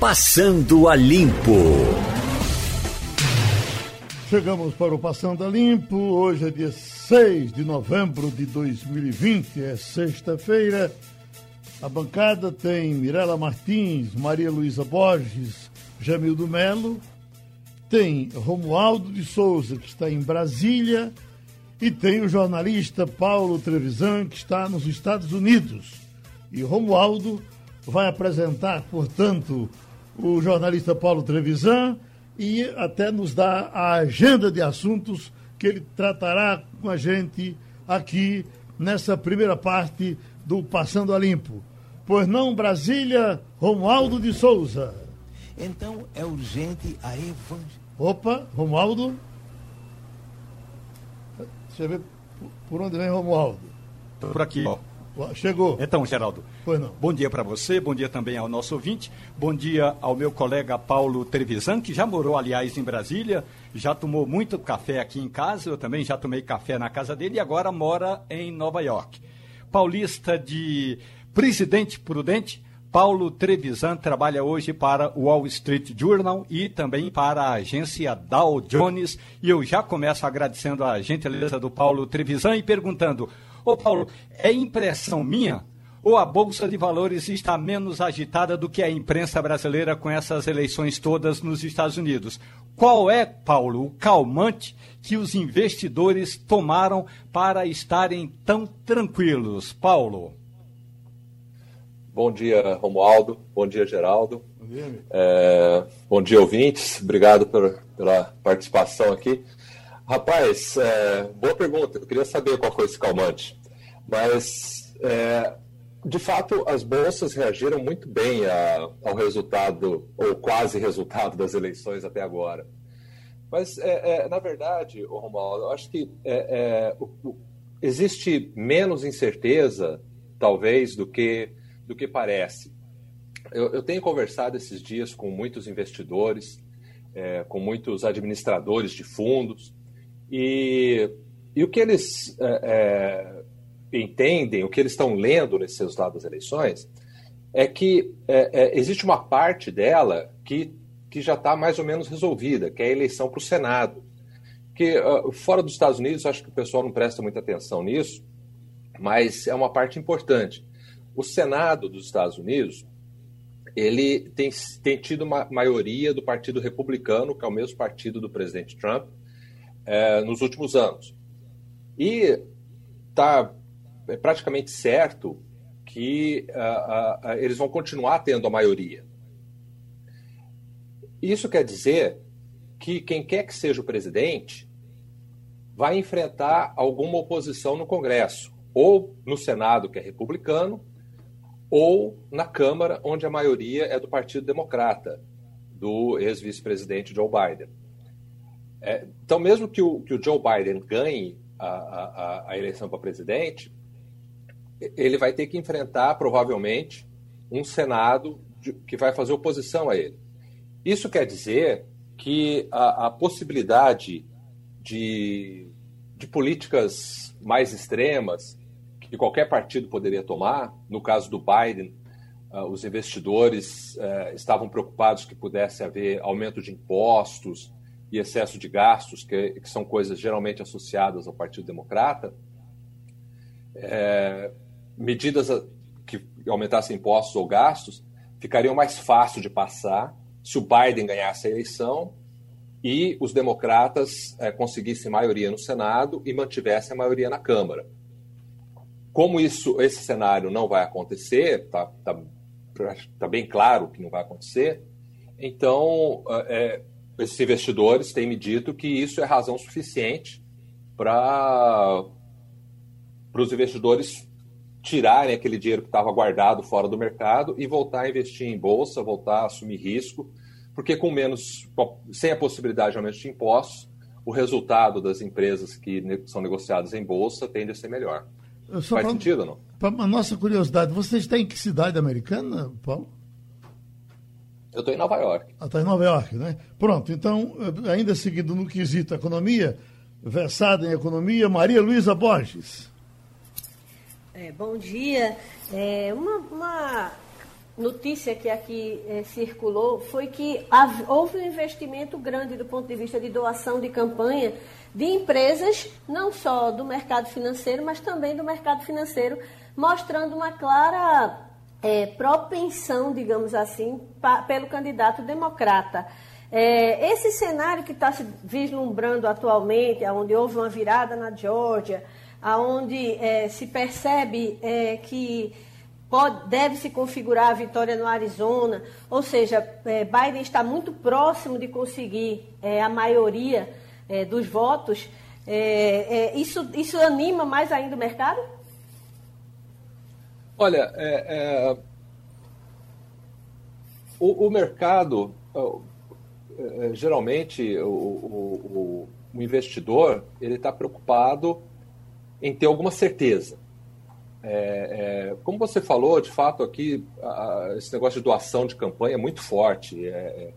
Passando a Limpo. Chegamos para o Passando a Limpo. Hoje é dia 6 de novembro de 2020, é sexta-feira. A bancada tem Mirela Martins, Maria Luísa Borges, Jamildo Melo, tem Romualdo de Souza, que está em Brasília, e tem o jornalista Paulo Trevisan, que está nos Estados Unidos. E Romualdo vai apresentar, portanto, o jornalista Paulo Trevisan e até nos dar a agenda de assuntos que ele tratará com a gente aqui nessa primeira parte do Passando a Limpo. Pois não, Brasília, Romualdo de Souza. Então é urgente a evangelização. Opa, Romualdo. Deixa eu ver por onde vem Romualdo. Por aqui. Chegou. Então, Geraldo. Pois não. Bom dia para você, bom dia também ao nosso ouvinte, bom dia ao meu colega Paulo Trevisan, que já morou, aliás, em Brasília, já tomou muito café aqui em casa, eu também já tomei café na casa dele e agora mora em Nova York. Paulista de Presidente Prudente, Paulo Trevisan trabalha hoje para o Wall Street Journal e também para a agência Dow Jones. E eu já começo agradecendo a gentileza do Paulo Trevisan e perguntando: Ô Paulo, é impressão minha? Ou a Bolsa de Valores está menos agitada do que a imprensa brasileira com essas eleições todas nos Estados Unidos? Qual é, Paulo, o calmante que os investidores tomaram para estarem tão tranquilos? Paulo. Bom dia, Romualdo. Bom dia, Geraldo. Bom dia, é, bom dia ouvintes. Obrigado por, pela participação aqui. Rapaz, é, boa pergunta. Eu queria saber qual foi esse calmante. Mas, é, de fato, as bolsas reagiram muito bem a, ao resultado, ou quase resultado das eleições até agora. Mas, é, é na verdade, Romualdo, eu acho que é, é, o, o, existe menos incerteza, talvez, do que, do que parece. Eu, eu tenho conversado esses dias com muitos investidores, com muitos administradores de fundos, e, e o que eles é, é, entendem, o que eles estão lendo nesses resultados das eleições, é que é, é existe uma parte dela que, que já está mais ou menos resolvida, que é a eleição para o Senado. Que uh, fora dos Estados Unidos, acho que o pessoal não presta muita atenção nisso, mas é uma parte importante. O Senado dos Estados Unidos ele tem, tem tido uma maioria do Partido Republicano, que é o mesmo partido do presidente Trump, é, nos últimos anos. E está é praticamente certo que uh, uh, eles vão continuar tendo a maioria. Isso quer dizer que quem quer que seja o presidente vai enfrentar alguma oposição no Congresso, ou no Senado, que é republicano, ou na Câmara, onde a maioria é do Partido Democrata, do ex-vice-presidente Joe Biden. É, então, mesmo que o, que o Joe Biden ganhe a, a, a eleição para presidente, ele vai ter que enfrentar, provavelmente, um Senado de, que vai fazer oposição a ele. Isso quer dizer que a, a possibilidade de, de políticas mais extremas que qualquer partido poderia tomar, no caso do Biden, uh, os investidores uh, estavam preocupados que pudesse haver aumento de impostos, e excesso de gastos, que, que são coisas geralmente associadas ao Partido Democrata, é, medidas que aumentassem impostos ou gastos ficariam mais fácil de passar se o Biden ganhasse a eleição e os democratas é, conseguissem maioria no Senado e mantivessem a maioria na Câmara. Como isso, esse cenário não vai acontecer, está tá, tá bem claro que não vai acontecer, então é, esses investidores têm me dito que isso é razão suficiente para os investidores tirarem aquele dinheiro que estava guardado fora do mercado e voltar a investir em bolsa, voltar a assumir risco, porque com menos, sem a possibilidade de aumento de impostos, o resultado das empresas que são negociadas em bolsa tende a ser melhor. Faz pra, sentido ou não? Para a nossa curiosidade, você está em que cidade americana, Paulo? Eu estou em Nova York. Ah, está em Nova York, né? Pronto, então, eh, ainda seguindo no quesito economia, versada em economia, Maria Luísa Borges. É, bom dia. É, uma, uma, notícia que aqui é, circulou foi que houve um investimento grande do ponto de vista de doação de campanha de empresas, não só do mercado financeiro, mas também do mercado financeiro, mostrando uma clara é, propensão, digamos assim, pa, pelo candidato democrata. É, esse cenário que está se vislumbrando atualmente, onde houve uma virada na Geórgia, onde é, se percebe é, que pode, deve se configurar a vitória no Arizona, ou seja, é, Biden está muito próximo de conseguir é, a maioria é, dos votos. Isso, isso anima mais ainda o mercado? Olha, é, o, o, mercado, geralmente, o, o, o investidor ele está preocupado em ter alguma certeza. É, é, como você falou, de fato, aqui a, esse negócio de doação de campanha é muito forte. É,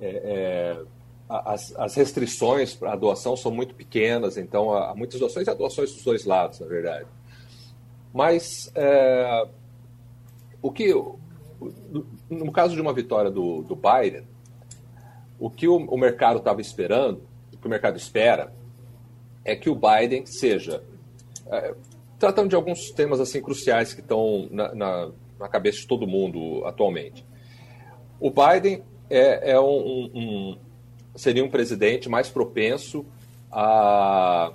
é, é as, as, restrições para a doação são muito pequenas, então há muitas doações e há doações dos dois lados, na verdade. Mas é, o que, no caso de uma vitória do, do Biden, o que o, o mercado estava esperando, o que o mercado espera, é que o Biden seja é, tratando de alguns temas assim cruciais que estão na, na, na, cabeça de todo mundo atualmente. O Biden é, é um, um, seria um presidente mais propenso a,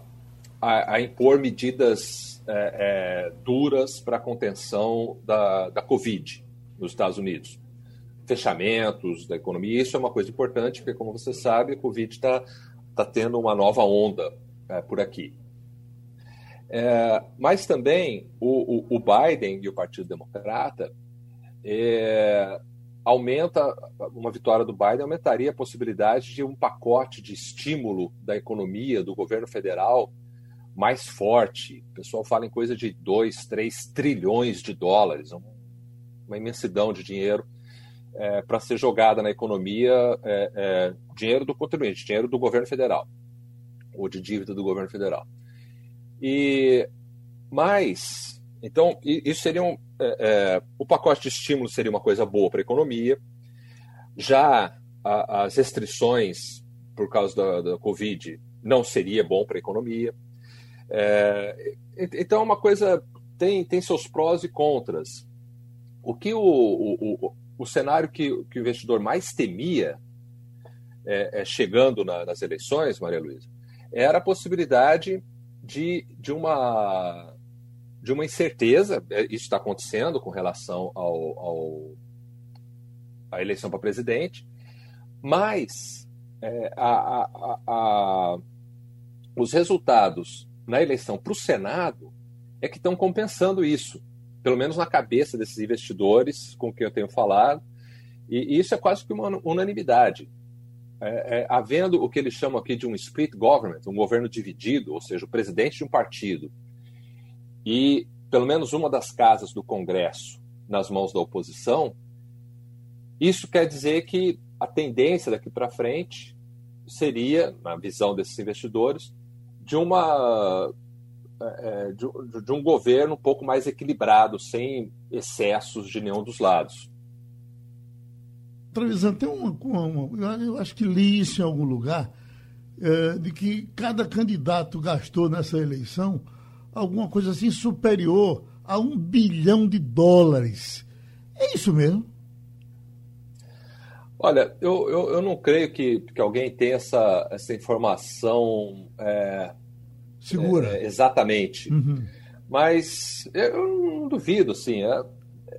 a, a impor medidas é, é, duras para a contenção da, da Covid nos Estados Unidos. Fechamentos da economia, isso é uma coisa importante, porque, como você sabe, a Covid está tá tendo uma nova onda é, por aqui. É, mas também o, o, o, Biden e o Partido Democrata é, aumenta uma vitória do Biden aumentaria a possibilidade de um pacote de estímulo da economia do governo federal mais forte. O pessoal fala em coisa de 2, 3 trilhões de dólares, uma imensidão de dinheiro é, para ser jogada na economia, é, é, dinheiro do contribuinte, dinheiro do governo federal, ou de dívida do governo federal. E mais, então isso seria um, é, é, o pacote de estímulo seria uma coisa boa para a economia. Já a, as restrições por causa da, da Covid não seria bom para a economia. É, então, é uma coisa tem, tem seus prós e contras. O que o, o, o, o cenário que, que o investidor mais temia é, é, chegando na, nas eleições, Maria Luísa, era a possibilidade de, de, uma, de uma incerteza, é, isso está acontecendo com relação ao, ao à eleição para presidente, mas é, a, a, a, os resultados na eleição para o Senado é que estão compensando isso, pelo menos na cabeça desses investidores com quem eu tenho falado, e, e isso é quase que uma unanimidade. É, é, havendo o que eles chamam aqui de um split government, um governo dividido, ou seja, o presidente de um partido e pelo menos uma das casas do Congresso nas mãos da oposição, isso quer dizer que a tendência daqui para frente seria, na visão desses investidores, de uma é, é, de, de, um governo um pouco mais equilibrado, sem excessos de nenhum dos lados. Trevisan, tem uma, uma, Eu acho que li isso em algum lugar, é, de que cada candidato gastou nessa eleição alguma coisa assim superior a um bilhão de dólares. É isso mesmo? Olha, eu, eu, eu não creio que, que alguém tenha essa, essa informação é, segura. É, exatamente. Uhum. Mas eu não duvido, assim. É,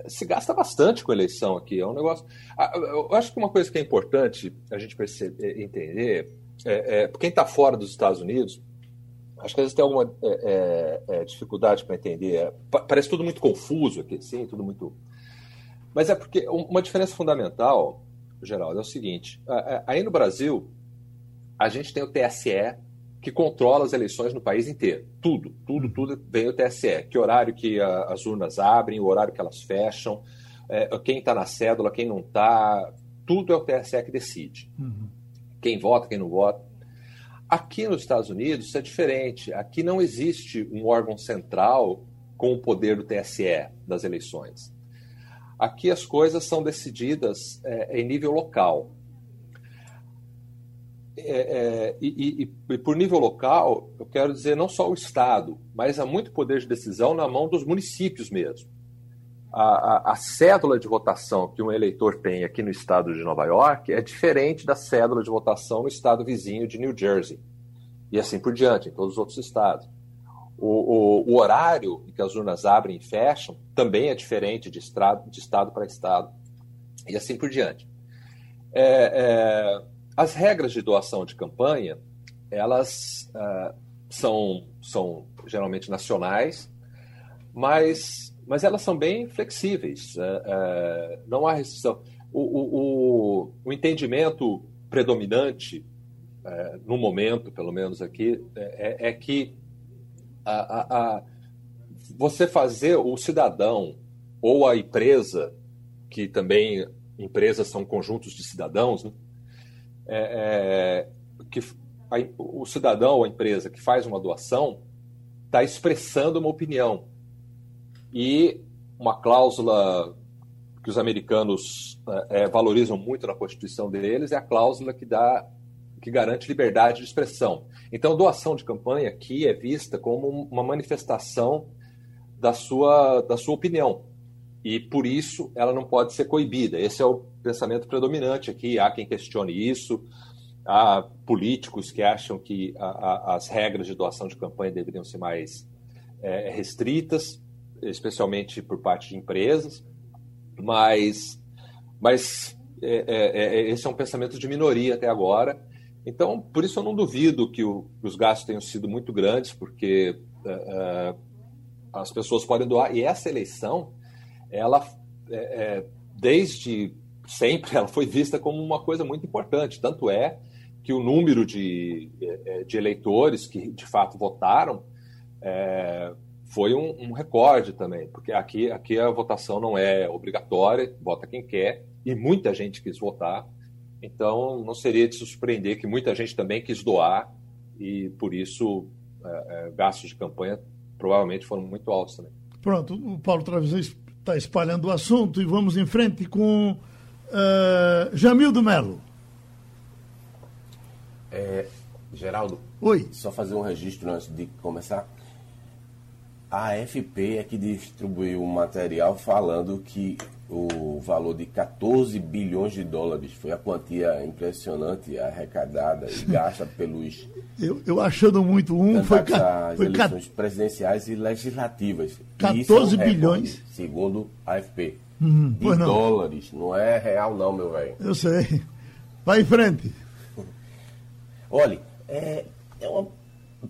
se gasta bastante com eleição aqui. É um negócio. Ah, eu acho que uma coisa que é importante a gente perceber, entender, é, é quem está fora dos Estados Unidos, acho que às vezes tem alguma é, é, é dificuldade para entender. É, parece tudo muito confuso aqui, sim, tudo muito. Mas é porque uma diferença fundamental, Geraldo, é o seguinte: aí no Brasil, a gente tem o TSE, que controla as eleições no país inteiro. Tudo, tudo, tudo vem o TSE. Que horário que a, as urnas abrem, o horário que elas fecham, é, quem está na cédula, quem não está, tudo é o TSE que decide. Uhum. Quem vota, quem não vota. Aqui nos Estados Unidos isso é diferente. Aqui não existe um órgão central com o poder do TSE das eleições. Aqui as coisas são decididas é, em nível local. É, é, e, e, e, por nível local, eu quero dizer não só o Estado, mas há muito poder de decisão na mão dos municípios mesmo. A, a, a, cédula de votação que um eleitor tem aqui no estado de Nova York é diferente da cédula de votação no estado vizinho de New Jersey. E assim por diante, em todos os outros estados. O, o, o horário em que as urnas abrem e fecham também é diferente de, estrado, de estado para estado, e assim por diante. É, é, as regras de doação de campanha, elas uh, são, são geralmente nacionais, mas, mas elas são bem flexíveis. Uh, uh, não há restrição. O, o, o, o entendimento predominante, no momento, pelo menos aqui, é, é que a, a, você fazer o cidadão ou a empresa, que também empresas são conjuntos de cidadãos, né? é, é, que a, o cidadão ou a empresa que faz uma doação está expressando uma opinião. E uma cláusula que os americanos é, é, valorizam muito na Constituição deles é a cláusula que dá que garante liberdade de expressão. Então, doação de campanha aqui é vista como uma manifestação da sua, da sua opinião. E por isso ela não pode ser coibida. Esse é o pensamento predominante aqui. Há quem questione isso, há políticos que acham que a, a, as regras de doação de campanha deveriam ser mais é, restritas, especialmente por parte de empresas. Mas, mas é, é, é esse é um pensamento de minoria até agora então, por isso eu não duvido que, o, que os gastos tenham sido muito grandes, porque uh, as pessoas podem doar. E essa eleição, ela, é, é, desde sempre, ela foi vista como uma coisa muito importante. Tanto é que o número de, de eleitores que de fato votaram é, foi um, um, recorde também, porque aqui, aqui a votação não é obrigatória, vota quem quer, e muita gente quis votar. Então, não seria de se surpreender que muita gente também quis doar e, por isso, é, é, gastos de campanha provavelmente foram muito altos também. Pronto, o Paulo Travis está espalhando o assunto e vamos em frente com uh, Jamildo Melo. É, Geraldo. Oi. Só fazer um registro antes de começar. A AFP é que distribuiu um material falando que o valor de 14 bilhões de dólares. Foi a quantia impressionante arrecadada e gasta pelos. Eu, eu achando muito um, foi, as foi eleições cat... presidenciais e legislativas. 14 e é um bilhões. Recorde, segundo a AFP. Hum, de não. dólares, não é real, não, meu velho. Eu sei. Vai em frente. Olha, é, é uma,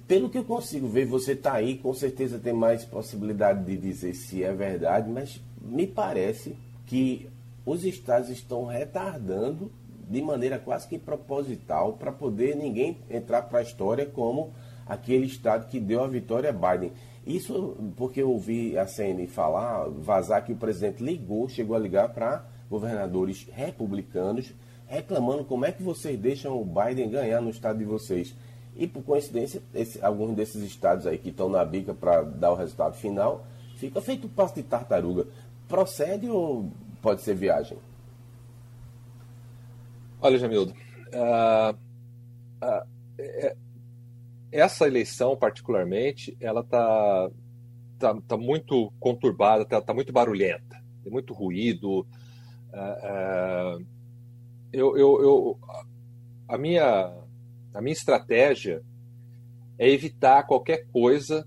pelo que eu consigo ver, você está aí, com certeza tem mais possibilidade de dizer se é verdade, mas me parece que os estados estão retardando de maneira quase que proposital para poder ninguém entrar para a história como aquele estado que deu a vitória a Biden. Isso porque eu ouvi a CN falar, vazar que o presidente ligou, chegou a ligar para governadores republicanos, reclamando como é que vocês deixam o Biden ganhar no estado de vocês. E por coincidência, esse, alguns desses estados aí que estão na bica para dar o resultado final, fica feito passo de tartaruga procede ou pode ser viagem? Olha, Jamildo, uh, uh, é, essa eleição particularmente, ela está tá, tá muito conturbada, está tá muito barulhenta, tem muito ruído. Uh, eu, eu, eu, a, minha, a minha estratégia é evitar qualquer coisa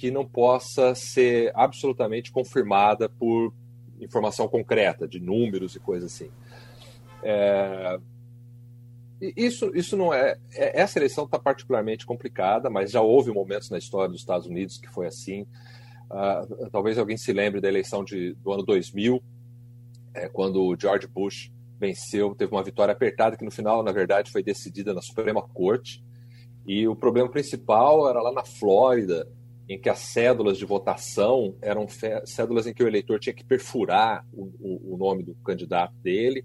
que não possa ser absolutamente confirmada por informação concreta, de números e coisas assim. É, isso, isso não é, é Essa eleição está particularmente complicada, mas já houve momentos na história dos Estados Unidos que foi assim. Uh, talvez alguém se lembre da eleição de, do ano 2000, é, quando o George Bush venceu, teve uma vitória apertada que no final, na verdade, foi decidida na Suprema Corte. E o problema principal era lá na Flórida, em que as cédulas de votação eram cédulas em que o eleitor tinha que perfurar o, o, o, nome do candidato dele,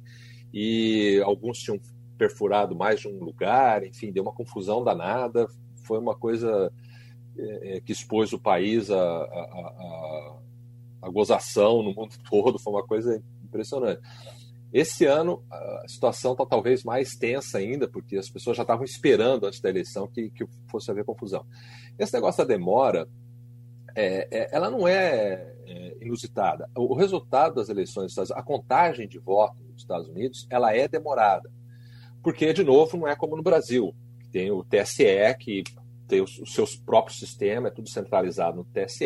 e alguns tinham perfurado mais de um lugar, enfim, deu uma confusão danada, foi uma coisa é, é que expôs o país a, a, a, a gozação no mundo todo, foi uma coisa impressionante. Esse ano a situação está talvez mais tensa ainda, porque as pessoas já estavam esperando antes da eleição que, que fosse haver confusão. Esse negócio da demora, é, é, ela não é, é, inusitada. O, o, resultado das eleições, a contagem de votos nos Estados Unidos, ela é demorada. Porque, de novo, não é como no Brasil. Tem o TSE, que tem os, os seus próprios sistemas, é tudo centralizado no TSE.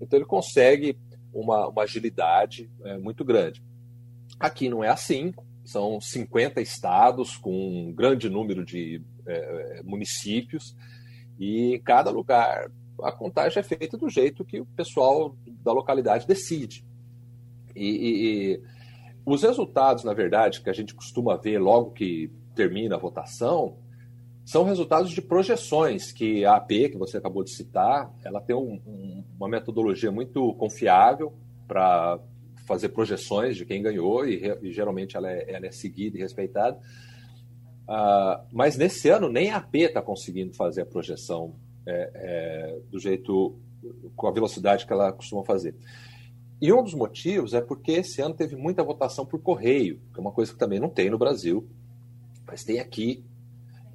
Então, ele consegue uma, uma agilidade é, muito grande. Aqui não é assim, são 50 estados com um grande número de é, é, municípios e em cada lugar a contagem é feita do jeito que o pessoal da localidade decide. E, e, e, os resultados, na verdade, que a gente costuma ver logo que termina a votação, são resultados de projeções que a AP, que você acabou de citar, ela tem um, um, uma metodologia muito confiável para fazer projeções de quem ganhou e, e geralmente ela é, ela é, seguida e respeitada. Uh, mas nesse ano nem a AP está conseguindo fazer a projeção é, é, do jeito, com a velocidade que ela costuma fazer. E um dos motivos é porque esse ano teve muita votação por correio, que é uma coisa que também não tem no Brasil, mas tem aqui.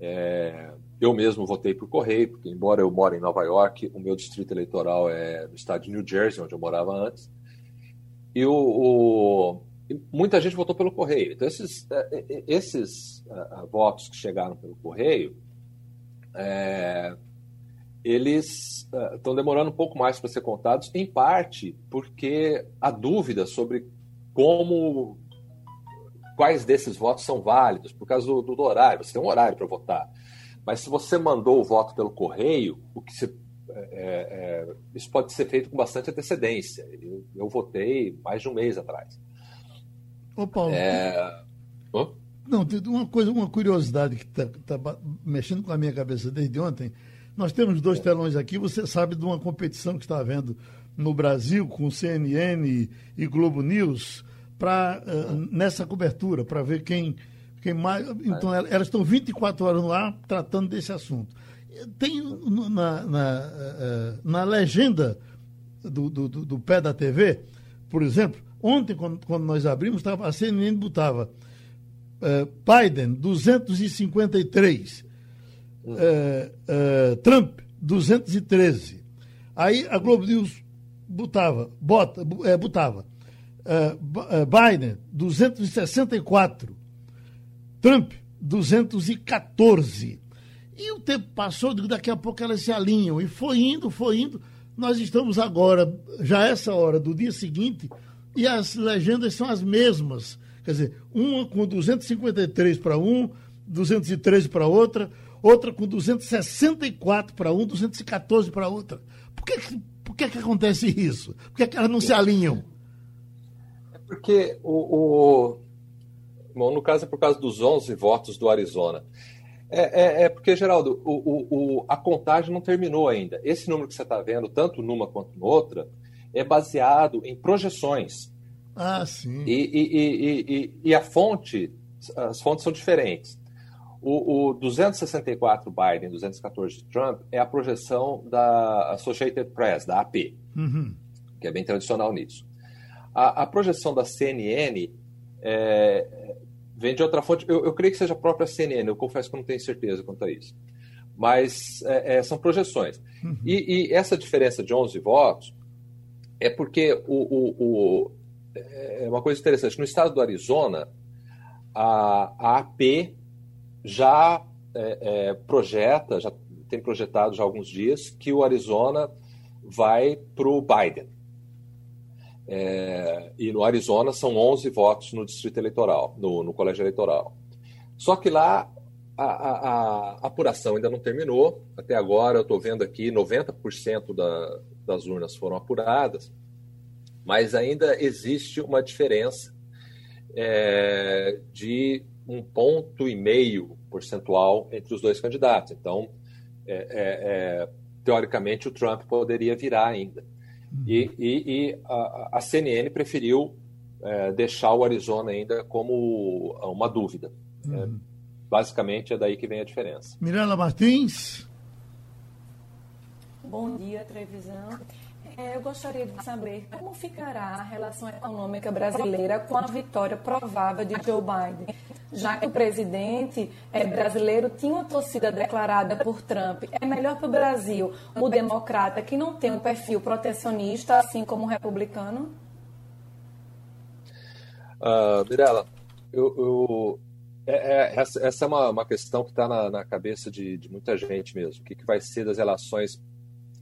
É, eu mesmo votei por correio, porque embora eu more em Nova York, o meu distrito eleitoral é no estado de New Jersey, onde eu morava antes. E o, o muita gente votou pelo correio. Então, esses, é, é, esses uh, votos que chegaram pelo correio, é, eles estão uh, demorando um pouco mais para ser contados, em parte porque a dúvida sobre como quais desses votos são válidos, por causa do, do horário. Você tem um horário para votar. Mas se você mandou o voto pelo correio, o que se é, é, isso pode ser feito com bastante antecedência. Eu, eu votei mais de um mês atrás. Ô, Paulo. É... Oh? Não, tem uma coisa, uma curiosidade que está tá mexendo com a minha cabeça desde ontem. Nós temos dois telões aqui. Você sabe de uma competição que está havendo no Brasil com CNN e, e Globo News para uh, nessa cobertura para ver quem quem mais. Então elas estão 24 horas no ar tratando desse assunto tem na, na, eh, na legenda do, do, do, pé da TV, por exemplo, ontem, quando, quando nós abrimos, tava, a CNN botava uh, Biden, 253, uh, uh, Trump, 213. Aí a Globo News botava, bota, é, botava Biden, 264, Trump, 214. E o tempo passou, daqui a pouco elas se alinham. E foi indo, foi indo. Nós estamos agora, já essa hora do dia seguinte, e as legendas são as mesmas. Quer dizer, uma com 253 para um, 213 para outra, outra com 264 para um, 214 para outra. Por que, por que, que acontece isso? Por que, que elas não se alinham? É porque o, o... Bom, no caso é por causa dos 11 votos do Arizona. É, é, é, porque, Geraldo, o, o, o, a contagem não terminou ainda. Esse número que você está vendo, tanto numa quanto noutra, é baseado em projeções. Ah, sim. E, e, e, e a fonte, as fontes são diferentes. O, o 264 Biden, 214 Trump, é a projeção da Associated Press, da AP, uhum. que é bem tradicional nisso. A, a projeção da CNN é, Vem de outra fonte. Eu, eu creio que seja a própria CNN, eu confesso que não tenho certeza quanto a isso. Mas é, é, são projeções. Uhum. E, e, essa diferença de 11 votos é porque o, o, o, é uma coisa interessante. No estado do Arizona, a, a AP já é, é, projeta, já tem projetado já há alguns dias, que o Arizona vai para o Biden. É, e no Arizona são 11 votos no distrito eleitoral, no, no colégio eleitoral. Só que lá a, a, a, apuração ainda não terminou. Até agora eu estou vendo aqui 90% da, das urnas foram apuradas, mas ainda existe uma diferença é, de um ponto e meio percentual entre os dois candidatos. Então, é, é, é teoricamente, o Trump poderia virar ainda. E, e, e a, a, CNN preferiu é, deixar o Arizona ainda como uma dúvida. É, uhum. É, basicamente é daí que vem a diferença. Mirela Martins. Bom dia, Trevisão. É, eu gostaria de saber como ficará a relação econômica brasileira com a vitória provável de Joe Biden, já que o presidente é, brasileiro tinha uma torcida declarada por Trump. É melhor para o Brasil o democrata que não tem um perfil protecionista, assim como o republicano? Uh, Mirella, eu, eu é, é, essa, essa, é uma, uma questão que está na, na, cabeça de, de, muita gente mesmo. O que, que, vai ser das relações,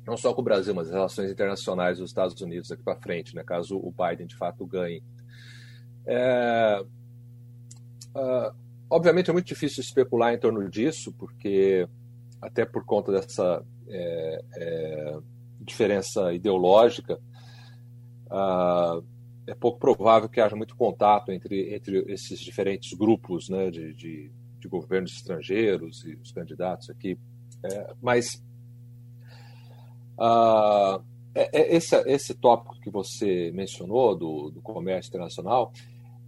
não só com o Brasil, mas as relações internacionais dos Estados Unidos aqui para frente, né, caso o Biden de fato ganhe. É, uh, obviamente é muito difícil especular em torno disso, porque até por conta dessa é, é diferença ideológica, uh, é pouco provável que haja muito contato entre, entre esses diferentes grupos né, de, de, de governos estrangeiros e os candidatos aqui. É, mas uh, é, esse, esse tópico que você mencionou do, do, comércio internacional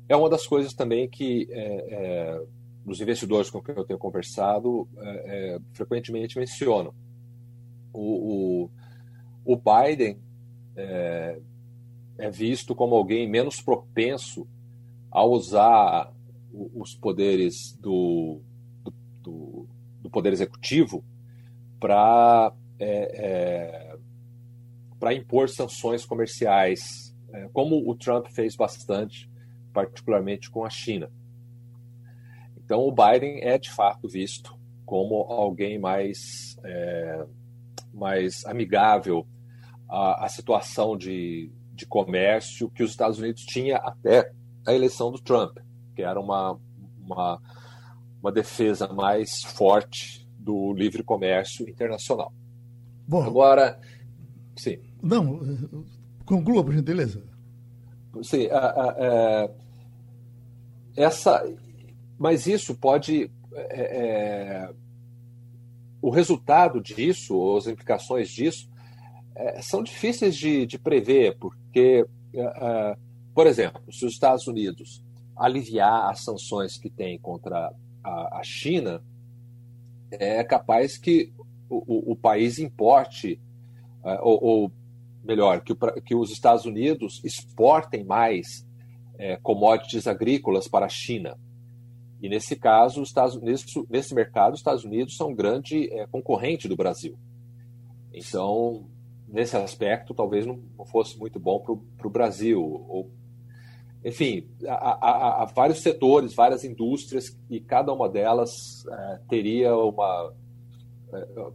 é uma das coisas também que é, é, os investidores com quem eu tenho conversado é, é, frequentemente mencionam. O, o, o Biden é, é visto como alguém menos propenso a usar os poderes do, do, do, do poder executivo para é, é, para impor sanções comerciais, é, como o Trump fez bastante, particularmente com a China. Então, o Biden é de fato visto como alguém mais, é, mais amigável à, à situação de, de comércio que os Estados Unidos tinha até a eleição do Trump, que era uma, uma, uma defesa mais forte do livre comércio internacional. Bom, Agora, sim. Não, conclua, por gentileza. Sim, a, a, a, é, essa, mas isso pode. É, é, o resultado disso, as implicações disso, é, são difíceis de, de prever, porque, uh, por exemplo, se os Estados Unidos aliviar as sanções que tem contra a, a China, é capaz que o, o, país importe, uh, ou, ou, melhor, que, que, os Estados Unidos exportem mais uh, commodities agrícolas para a China. E nesse caso, os Estados, nesse, nesse mercado, os Estados Unidos são um grande concorrente do Brasil. Então, nesse aspecto, talvez não, não fosse muito bom para o Brasil. Ou, enfim, há, há, há, vários setores, várias indústrias, e cada uma delas é, teria uma é,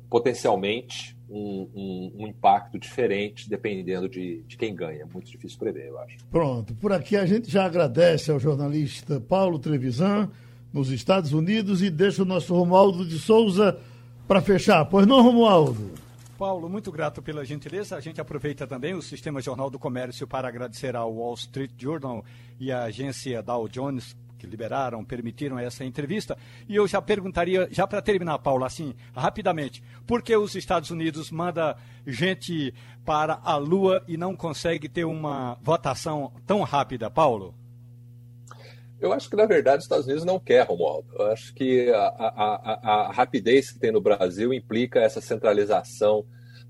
potencialmente um, um, um, impacto diferente dependendo de, de quem ganha. É muito difícil prever, eu acho. Pronto, por aqui a gente já agradece ao jornalista Paulo Trevisan, nos Estados Unidos, e deixa o nosso Romualdo de Souza para fechar. Pois não, Romualdo? Paulo, muito grato pela gentileza. A gente aproveita também o Sistema Jornal do Comércio para agradecer ao Wall Street Journal e à agência Dow Jones que liberaram, permitiram essa entrevista. E eu já perguntaria, já para terminar, Paulo, assim, rapidamente, por que os Estados Unidos manda gente para a Lua e não consegue ter uma votação tão rápida, Paulo? Eu acho que, na verdade, os Estados Unidos não quer, Romualdo. Eu acho que a, a, a, a rapidez que tem no Brasil implica essa centralização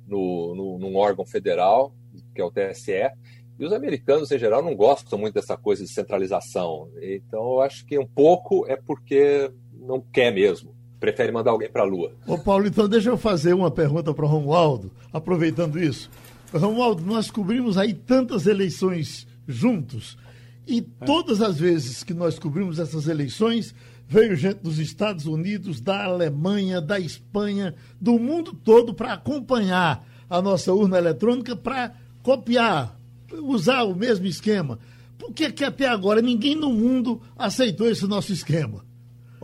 no, no, num órgão federal, que é o TSE, e os americanos, em geral, não gostam muito dessa coisa de centralização. Então, eu acho que um pouco é porque não quer mesmo. Prefere mandar alguém para a Lua. Ô, Paulo, então deixa eu fazer uma pergunta para o Romualdo, aproveitando isso. Romualdo, nós cobrimos aí tantas eleições juntos. E todas as vezes que nós cobrimos essas eleições, veio gente dos Estados Unidos, da Alemanha, da Espanha, do mundo todo para acompanhar a nossa urna eletrônica, para copiar, usar o mesmo esquema. Por que, que até agora ninguém no mundo aceitou esse nosso esquema?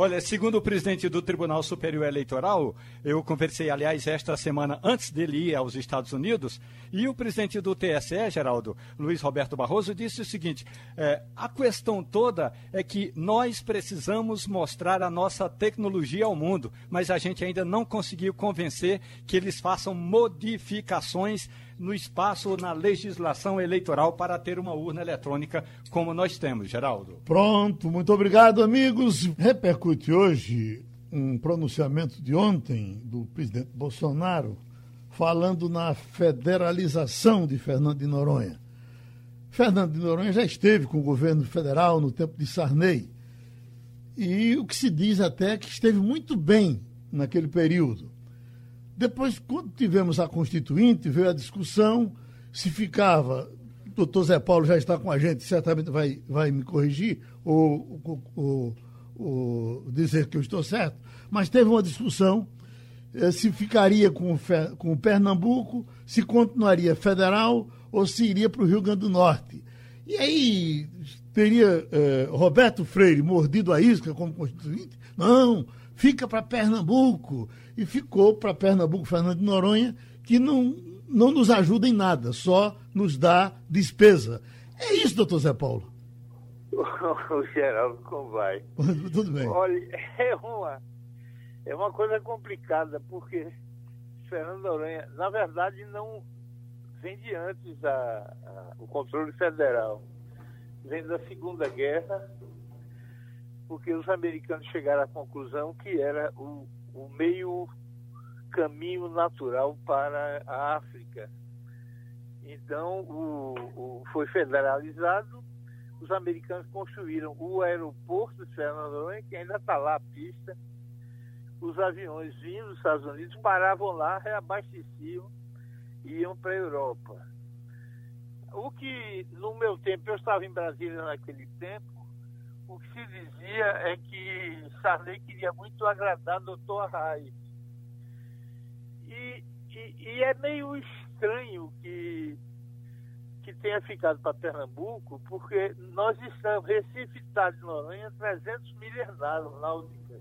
Olha, segundo o presidente do Tribunal Superior Eleitoral, eu conversei, aliás, esta semana antes dele ir aos Estados Unidos, e o presidente do TSE, Geraldo, Luiz Roberto Barroso, disse o seguinte: é, a questão toda é que nós precisamos mostrar a nossa tecnologia ao mundo, mas a gente ainda não conseguiu convencer que eles façam modificações no espaço na legislação eleitoral para ter uma urna eletrônica como nós temos, Geraldo. Pronto, muito obrigado, amigos. Repercute hoje um pronunciamento de ontem do presidente Bolsonaro falando na federalização de Fernando de Noronha. Fernando de Noronha já esteve com o governo federal no tempo de Sarney. E o que se diz até é que esteve muito bem naquele período. Depois, quando tivemos a Constituinte, veio a discussão se ficava. O doutor Zé Paulo já está com a gente, certamente vai, vai me corrigir ou, ou, ou, ou dizer que eu estou certo, mas teve uma discussão eh, se ficaria com, com Pernambuco, se continuaria federal ou se iria para o Rio Grande do Norte. E aí teria eh, Roberto Freire mordido a isca como constituinte? Não, fica para Pernambuco. E ficou para Pernambuco Fernando de Noronha, que não, não nos ajuda em nada, só nos dá despesa. É isso, doutor Zé Paulo. o Geraldo, como vai? Tudo bem. Olha, é uma, é uma coisa complicada, porque Fernando Noronha, na verdade, não vem de antes a, a, o controle federal. Vem da Segunda Guerra, porque os americanos chegaram à conclusão que era o, o meio caminho natural para a África. Então, o, o, foi federalizado, os americanos construíram o aeroporto de Fernando Noronha, que ainda está lá a pista. Os aviões vindos dos Estados Unidos paravam lá, reabasteciam iam para a Europa. O que, no meu tempo, eu estava em Brasília naquele tempo, o que se dizia é que Sarney queria muito agradar doutor Arraes. E, e, é meio estranho que, que tenha ficado para Pernambuco, porque nós estamos, Recife está de Noronha, 300 milhas náuticas.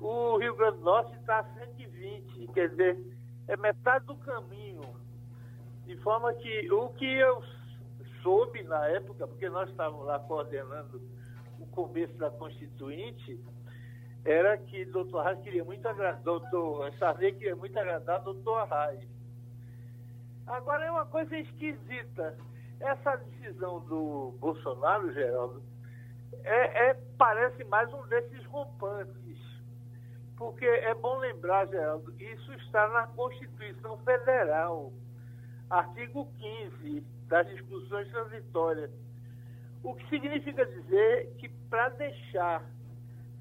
O Rio Grande do Norte está a 120, quer dizer, é metade do caminho. De forma que o que eu soube na época, porque nós estávamos lá coordenando começo da Constituinte, era que doutor Arraes queria muito agradar, doutor Sarney queria muito agradar doutor Arraes. Agora é uma coisa esquisita. Essa decisão do Bolsonaro, Geraldo, é, é, parece mais um desses rompantes porque é bom lembrar, Geraldo, isso está na Constituição Federal, artigo 15 das discussões transitórias. O que significa dizer que para deixar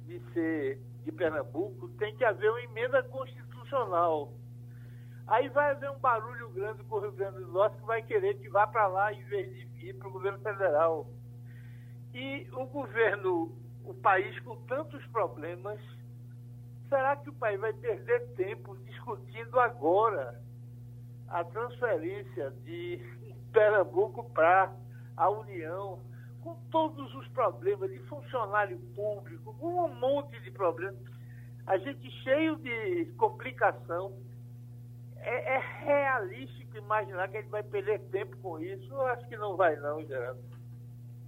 de ser de Pernambuco tem que haver uma emenda constitucional. Aí vai haver um barulho grande com o Rio Grande do Norte que vai querer que vá para lá em vez de ir para o governo federal. E o governo, o país com tantos problemas, Será que o país vai perder tempo discutindo agora a transferência de Pernambuco para a União, com todos os problemas de funcionário público, com um monte de problemas? A gente cheio de complicação. É, é realístico imaginar que a gente vai perder tempo com isso? Eu acho que não vai não, Geraldo.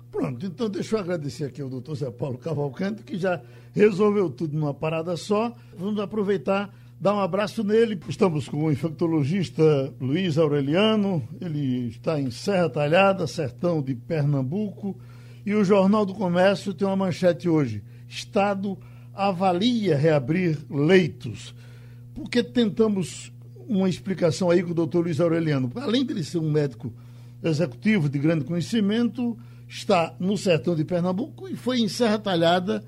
Pronto, então deixa eu agradecer aqui ao doutor Zé Paulo Cavalcante, que já resolveu tudo numa parada só. Vamos aproveitar, dar um abraço nele. Estamos com o infectologista Luiz Aureliano, ele está em Serra Talhada, sertão de Pernambuco. E o Jornal do Comércio tem uma manchete hoje: Estado avalia reabrir leitos. Porque tentamos uma explicação aí com o doutor Luiz Aureliano. Além de ele ser um médico executivo de grande conhecimento, está no sertão de Pernambuco e foi em Serra Talhada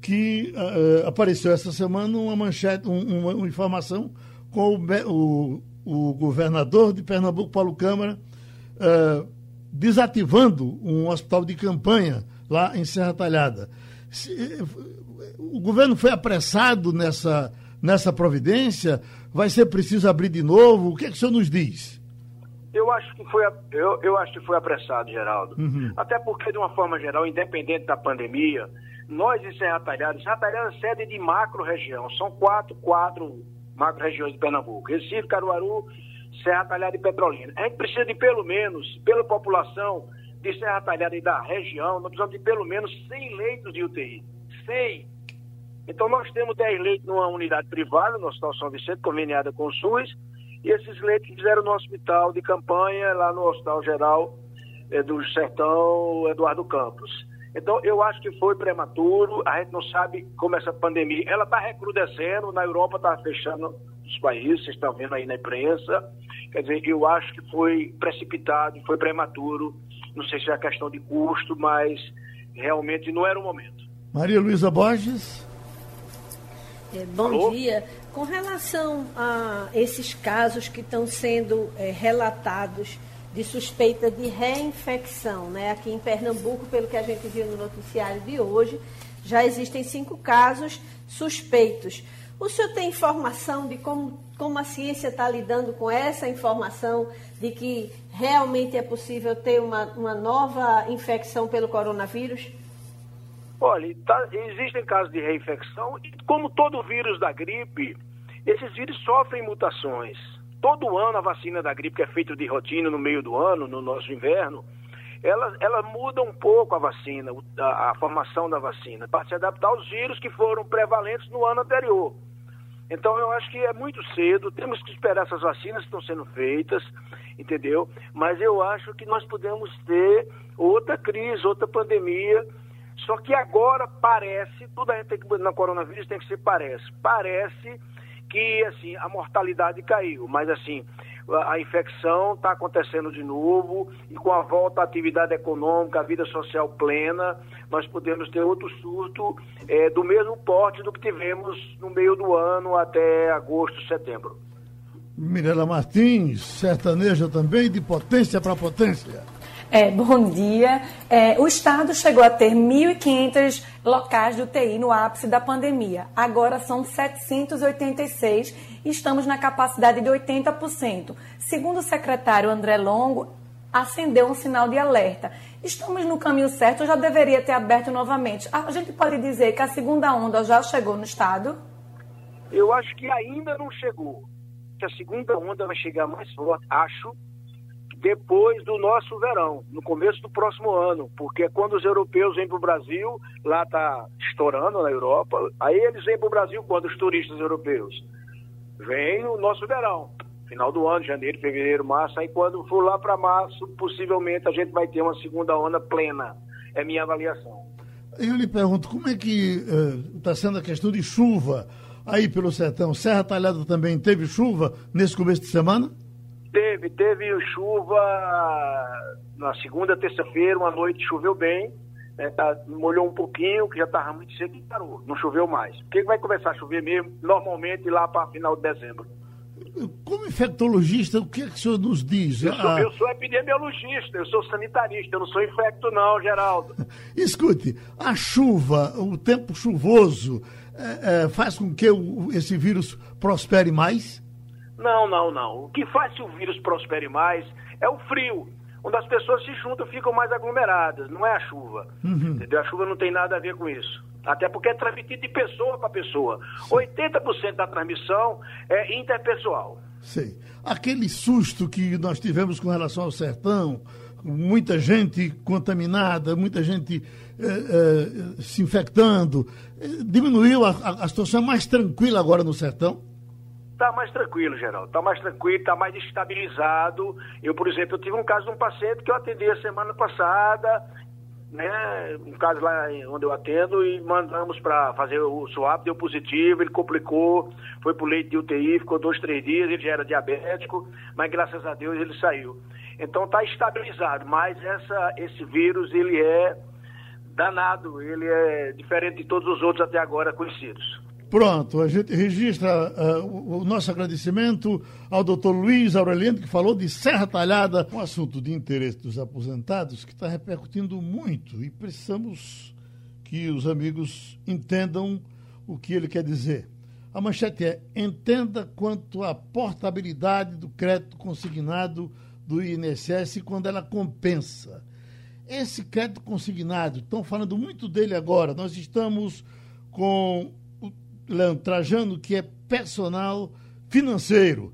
que uh, apareceu essa semana uma manchete, um, uma, uma, informação com o, o, o, governador de Pernambuco, Paulo Câmara, uh, desativando um hospital de campanha lá em Serra Talhada. Se, o governo foi apressado nessa, nessa providência? Vai ser preciso abrir de novo? O que, é que o senhor nos diz? Eu acho que foi, eu, eu acho que foi apressado, Geraldo. Uhum. Até porque, de uma forma geral, independente da pandemia, nós em Serra Talhada, Serra Talhada é sede de macro-região. São quatro, quatro macro-regiões de Pernambuco. Recife, Caruaru, Serra Talhada e Petrolina. A gente precisa de pelo menos, pela população de Serra Talhada e da região, nós precisamos de pelo menos 100 leitos de UTI. 100. Então nós temos 10 leitos numa unidade privada, no Hospital São Vicente, conveniada com o SUS, e esses leitos fizeram no hospital de campanha, lá no Hospital Geral é, do Sertão Eduardo Campos. Então, eu acho que foi prematuro, a gente não sabe como essa pandemia, ela está recrudescendo, na Europa está fechando os países, vocês estão vendo aí na imprensa, quer dizer, eu acho que foi precipitado, foi prematuro, não sei se é questão de custo, mas realmente não era o momento. Maria Luísa Borges. É, bom Alô? dia. Com relação a esses casos que estão sendo é, relatados de suspeita de reinfecção, né? Aqui em Pernambuco, pelo que a gente viu no noticiário de hoje, já existem cinco casos suspeitos. O senhor tem informação de como, como a ciência está lidando com essa informação de que realmente é possível ter uma, uma nova infecção pelo coronavírus? Olha, tá, existem casos de reinfecção e, como todo vírus da gripe, esses vírus sofrem mutações. Todo ano a vacina da gripe, que é feita de rotina no meio do ano, no nosso inverno, ela, ela muda um pouco a vacina, a, a formação da vacina, para se adaptar aos vírus que foram prevalentes no ano anterior. Então eu acho que é muito cedo, temos que esperar essas vacinas que estão sendo feitas, entendeu? Mas eu acho que nós podemos ter outra crise, outra pandemia. Só que agora parece, tudo a gente tem que, na coronavírus tem que ser parece. Parece que assim a mortalidade caiu, mas assim a infecção está acontecendo de novo e com a volta à atividade econômica, à vida social plena, nós podemos ter outro surto é, do mesmo porte do que tivemos no meio do ano até agosto, setembro. Mirela Martins, sertaneja também, de potência para potência. É, bom dia. É, o Estado chegou a ter 1.500 locais de UTI no ápice da pandemia. Agora são 786 e estamos na capacidade de 80%. Segundo o secretário André Longo, acendeu um sinal de alerta. Estamos no caminho certo já deveria ter aberto novamente? A gente pode dizer que a segunda onda já chegou no Estado? Eu acho que ainda não chegou. A segunda onda vai chegar mais forte, acho, depois do nosso verão, no começo do próximo ano, porque quando os europeus vêm para o Brasil, lá está estourando na Europa, aí eles vêm para o Brasil quando os turistas europeus. Vem o nosso verão, final do ano, janeiro, fevereiro, março, aí quando for lá para março, possivelmente a gente vai ter uma segunda onda plena, é minha avaliação. Eu lhe pergunto, como é que está uh, sendo a questão de chuva aí pelo sertão? Serra Talhada também teve chuva nesse começo de semana? Teve, teve chuva na segunda, terça-feira, uma noite choveu bem, né, tá, molhou um pouquinho, que já estava muito seco e parou, não choveu mais. Porque vai começar a chover mesmo, normalmente lá para final de dezembro. Como infectologista, o que, é que o senhor nos diz? Eu sou, ah... eu sou epidemiologista, eu sou sanitarista, eu não sou infecto não, Geraldo. Escute, a chuva, o tempo chuvoso, é, é, faz com que o, esse vírus prospere mais? Não, não, não. O que faz que o vírus prospere mais é o frio, onde as pessoas se juntam ficam mais aglomeradas, não é a chuva. Uhum. Entendeu? A chuva não tem nada a ver com isso. Até porque é transmitido de pessoa para pessoa. Sim. 80% da transmissão é interpessoal. Sim. Aquele susto que nós tivemos com relação ao sertão, muita gente contaminada, muita gente eh, eh, se infectando, eh, diminuiu a, a, a situação é mais tranquila agora no sertão? Está mais tranquilo, Geraldo. Está mais tranquilo, está mais estabilizado. Eu, por exemplo, eu tive um caso de um paciente que eu atendi a semana passada, né? Um caso lá onde eu atendo e mandamos para fazer o swab, deu positivo, ele complicou, foi para o leite de UTI, ficou dois, três dias, ele já era diabético, mas graças a Deus ele saiu. Então está estabilizado, mas essa, esse vírus ele é danado, ele é diferente de todos os outros até agora conhecidos. Pronto, a gente registra uh, o, o, nosso agradecimento ao doutor Luiz Aureliano, que falou de Serra Talhada, um assunto de interesse dos aposentados que está repercutindo muito e precisamos que os amigos entendam o que ele quer dizer. A manchete é: entenda quanto à portabilidade do crédito consignado do INSS quando ela compensa. Esse crédito consignado, estão falando muito dele agora. Nós estamos com Leandro Trajano, que é personal financeiro.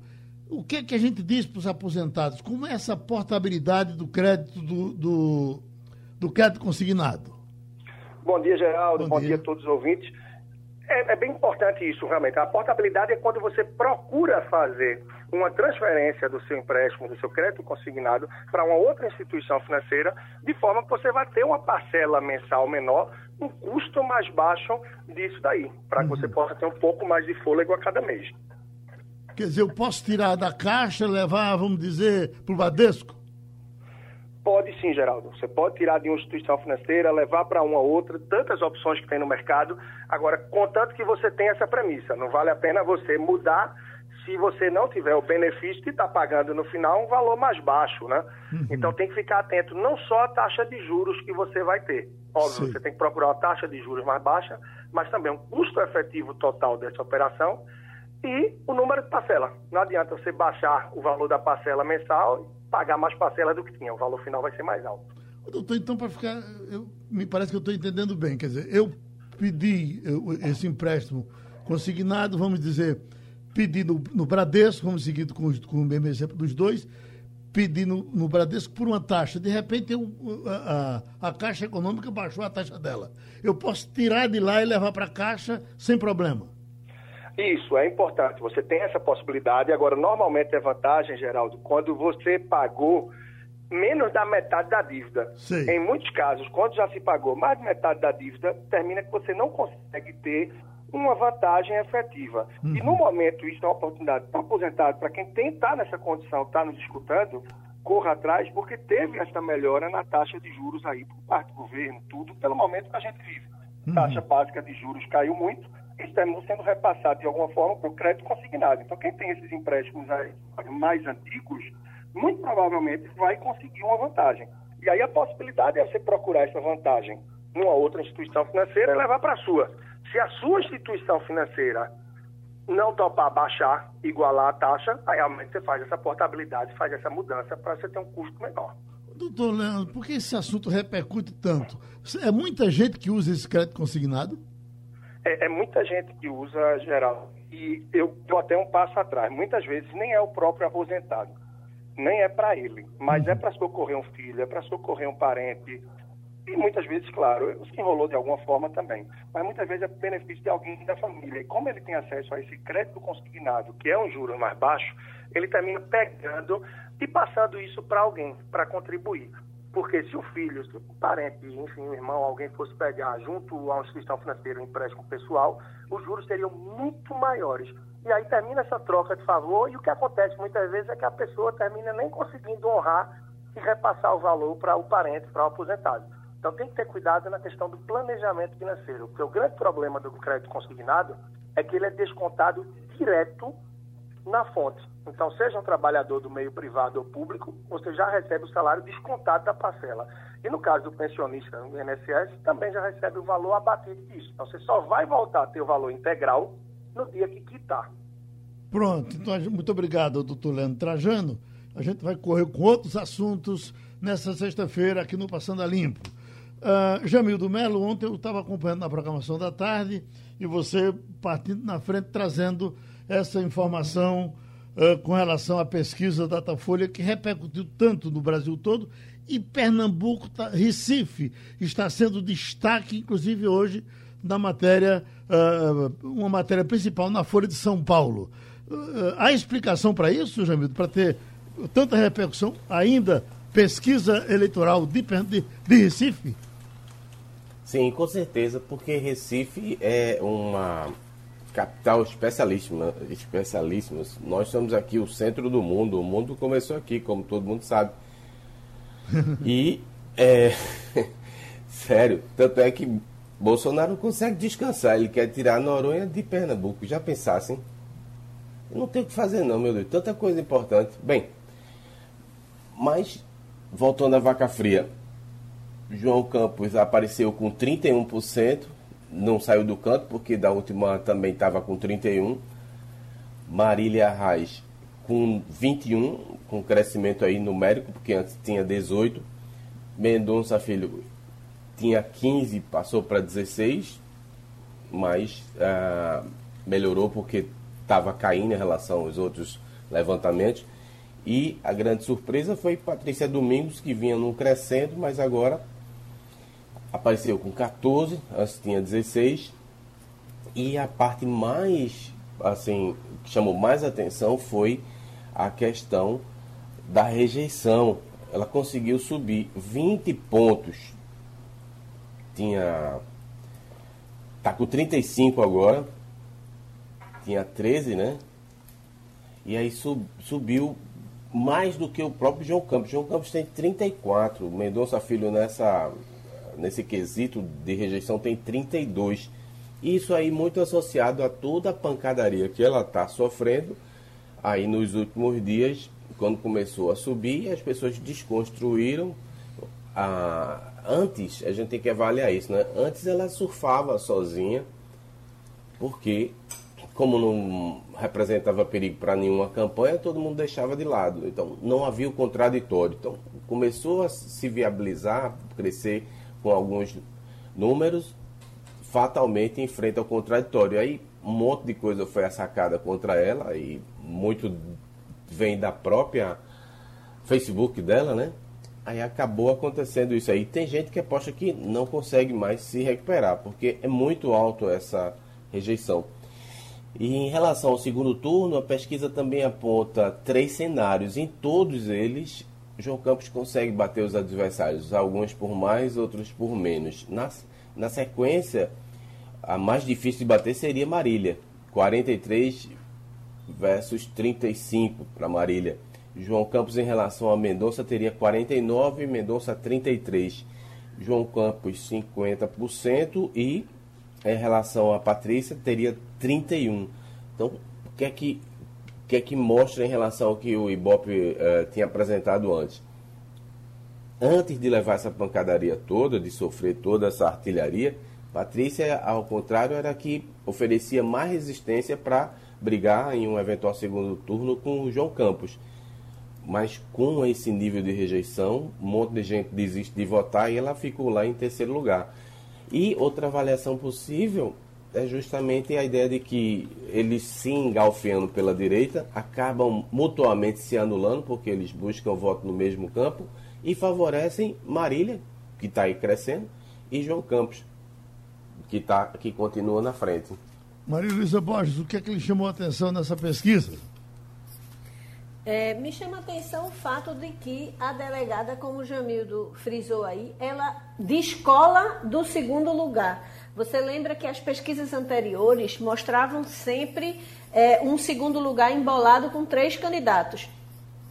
O que é que a gente diz para os aposentados? Como é essa portabilidade do crédito do, do, do crédito consignado? Bom dia, Geraldo. Bom, Bom dia. dia. a todos os ouvintes. É, é, bem importante isso, realmente. A portabilidade é quando você procura fazer uma transferência do seu empréstimo, do seu crédito consignado, para uma outra instituição financeira, de forma que você vai ter uma parcela mensal menor, um custo mais baixo disso daí, para que você uhum. possa ter um pouco mais de fôlego a cada mês. Quer dizer, eu posso tirar da caixa, levar, vamos dizer, para o Badesco? Pode sim, Geraldo. Você pode tirar de uma instituição financeira, levar para uma outra, tantas opções que tem no mercado. Agora, contanto que você tenha essa premissa, não vale a pena você mudar se você não tiver o benefício de estar tá pagando no final um valor mais baixo, né? Uhum. Então tem que ficar atento não só à taxa de juros que você vai ter. Óbvio, Sim. você tem que procurar uma taxa de juros mais baixa, mas também um custo efetivo total dessa operação e o número de parcela. Não adianta você baixar o valor da parcela mensal pagar mais parcela do que tinha. O valor final vai ser mais alto. Doutor, então, para ficar. Eu, me parece que eu estou entendendo bem. Quer dizer, eu pedi eu, esse empréstimo consignado, vamos dizer, pedi no, no Bradesco, vamos seguir com, com o mesmo exemplo dos dois, pedi no, no Bradesco por uma taxa. De repente, eu, a, a, a Caixa Econômica baixou a taxa dela. Eu posso tirar de lá e levar para a Caixa sem problema. Isso, é importante. Você tem essa possibilidade. Agora, normalmente é vantagem, Geraldo, quando você pagou menos da metade da dívida. Sim. Em muitos casos, quando já se pagou mais de metade da dívida, termina que você não consegue ter uma vantagem efetiva. Uhum. E no momento, isso é uma oportunidade para aposentado, para quem está nessa condição, está nos escutando, corra atrás, porque teve essa melhora na taxa de juros aí por parte do governo, tudo, pelo momento que a gente vive. Uhum. Taxa básica de juros caiu muito, estamos sendo repassados de alguma forma para o crédito consignado. Então, quem tem esses empréstimos mais antigos, muito provavelmente vai conseguir uma vantagem. E aí a possibilidade é você procurar essa vantagem numa outra instituição financeira e levar para a sua. Se a sua instituição financeira não topar baixar, igualar a taxa, aí realmente você faz essa portabilidade, faz essa mudança para você ter um custo menor. Doutor Leandro, por que esse assunto repercute tanto? É muita gente que usa esse crédito consignado? É, é, muita gente que usa geral. E eu dou até um passo atrás. Muitas vezes nem é o próprio aposentado, nem é para ele, mas é para socorrer um filho, é para socorrer um parente. E muitas vezes, claro, se enrolou de alguma forma também. Mas muitas vezes é benefício de alguém da família. E como ele tem acesso a esse crédito consignado, que é um juro mais baixo, ele termina pegando e passando isso para alguém, para contribuir. Porque se o filho, se o parente, enfim, o irmão, alguém fosse pegar junto a uma instituição financeira um empréstimo pessoal, os juros seriam muito maiores. E aí termina essa troca de favor e o que acontece muitas vezes é que a pessoa termina nem conseguindo honrar e repassar o valor para o parente, para o aposentado. Então tem que ter cuidado na questão do planejamento financeiro, porque o grande problema do crédito consignado é que ele é descontado direto na fonte. Então, seja um trabalhador do meio privado ou público, você já recebe o salário descontado da parcela. E no caso do pensionista no INSS, também já recebe o valor abatido disso. Então, você só vai voltar a ter o valor integral no dia que quitar. Pronto. Então, muito obrigado, doutor Leandro Trajano. A gente vai correr com outros assuntos nessa sexta-feira aqui no Passando a Limpo. Uh, Jamildo Melo, ontem eu estava acompanhando na programação da tarde e você partindo na frente trazendo essa informação uh, com relação à pesquisa Datafolha, que repercutiu tanto no Brasil todo, e Pernambuco, tá, Recife, está sendo destaque, inclusive hoje, na matéria, uh, uma matéria principal na Folha de São Paulo. Uh, há explicação para isso, Jamildo, para ter tanta repercussão ainda pesquisa eleitoral de, de, de Recife? Sim, com certeza, porque Recife é uma capital especialíssima, especialíssimos. Nós somos aqui o centro do mundo. O mundo começou aqui, como todo mundo sabe. E é sério, tanto é que Bolsonaro não consegue descansar. Ele quer tirar a Noronha de Pernambuco. Já pensassem? Não tem o que fazer não, meu Deus. Tanta coisa importante. Bem, mas voltando à vaca fria, João Campos apareceu com 31% não saiu do canto, porque da última também estava com 31. Marília Reis com 21, com crescimento aí numérico, porque antes tinha 18. Mendonça Filho tinha 15, passou para 16, mas ah, melhorou porque estava caindo em relação aos outros levantamentos. E a grande surpresa foi Patrícia Domingos, que vinha num crescendo, mas agora apareceu com 14, antes tinha 16. E a parte mais, assim, que chamou mais atenção foi a questão da rejeição. Ela conseguiu subir 20 pontos. Tinha. Tá com 35 agora. Tinha 13, né? E aí sub, subiu mais do que o próprio João Campos. João Campos tem 34. Mendonça Filho nessa nesse quesito de rejeição tem 32. Isso aí muito associado a toda a pancadaria que ela está sofrendo aí nos últimos dias, quando começou a subir, as pessoas desconstruíram. A... Antes, a gente tem que avaliar isso, né? Antes ela surfava sozinha, porque como não representava perigo para nenhuma campanha, todo mundo deixava de lado. Então, não havia o contraditório. Então, começou a se viabilizar, crescer com alguns números, fatalmente enfrenta o contraditório. Aí um monte de coisa foi sacada contra ela e muito vem da própria Facebook dela, né? Aí acabou acontecendo isso aí. Tem gente que aposta que não consegue mais se recuperar, porque é muito alto essa rejeição. E em relação ao segundo turno, a pesquisa também aponta três cenários. Em todos eles, João Campos consegue bater os adversários, alguns por mais, outros por menos. Na, na sequência, a mais difícil de bater seria Marília, 43 versus 35 para Marília. João Campos em relação a Mendonça teria 49, Mendonça 33. João Campos 50% e em relação a Patrícia teria 31. Então, o que é que que é que mostra em relação ao que o Ibope uh, tinha apresentado antes. Antes de levar essa pancadaria toda, de sofrer toda essa artilharia, Patrícia, ao contrário, era que oferecia mais resistência para brigar em um eventual segundo turno com o João Campos. Mas com esse nível de rejeição, um monte de gente desiste de votar e ela ficou lá em terceiro lugar. E outra avaliação possível é justamente a ideia de que eles se engalfeando pela direita acabam mutuamente se anulando, porque eles buscam voto no mesmo campo e favorecem Marília, que está aí crescendo, e João Campos, que, tá, que continua na frente. Maria Luísa Borges, o que é que lhe chamou a atenção nessa pesquisa? É, me chama a atenção o fato de que a delegada, como o Jamildo frisou aí, ela descola do segundo lugar. Você lembra que as pesquisas anteriores mostravam sempre é, um segundo lugar embolado com três candidatos.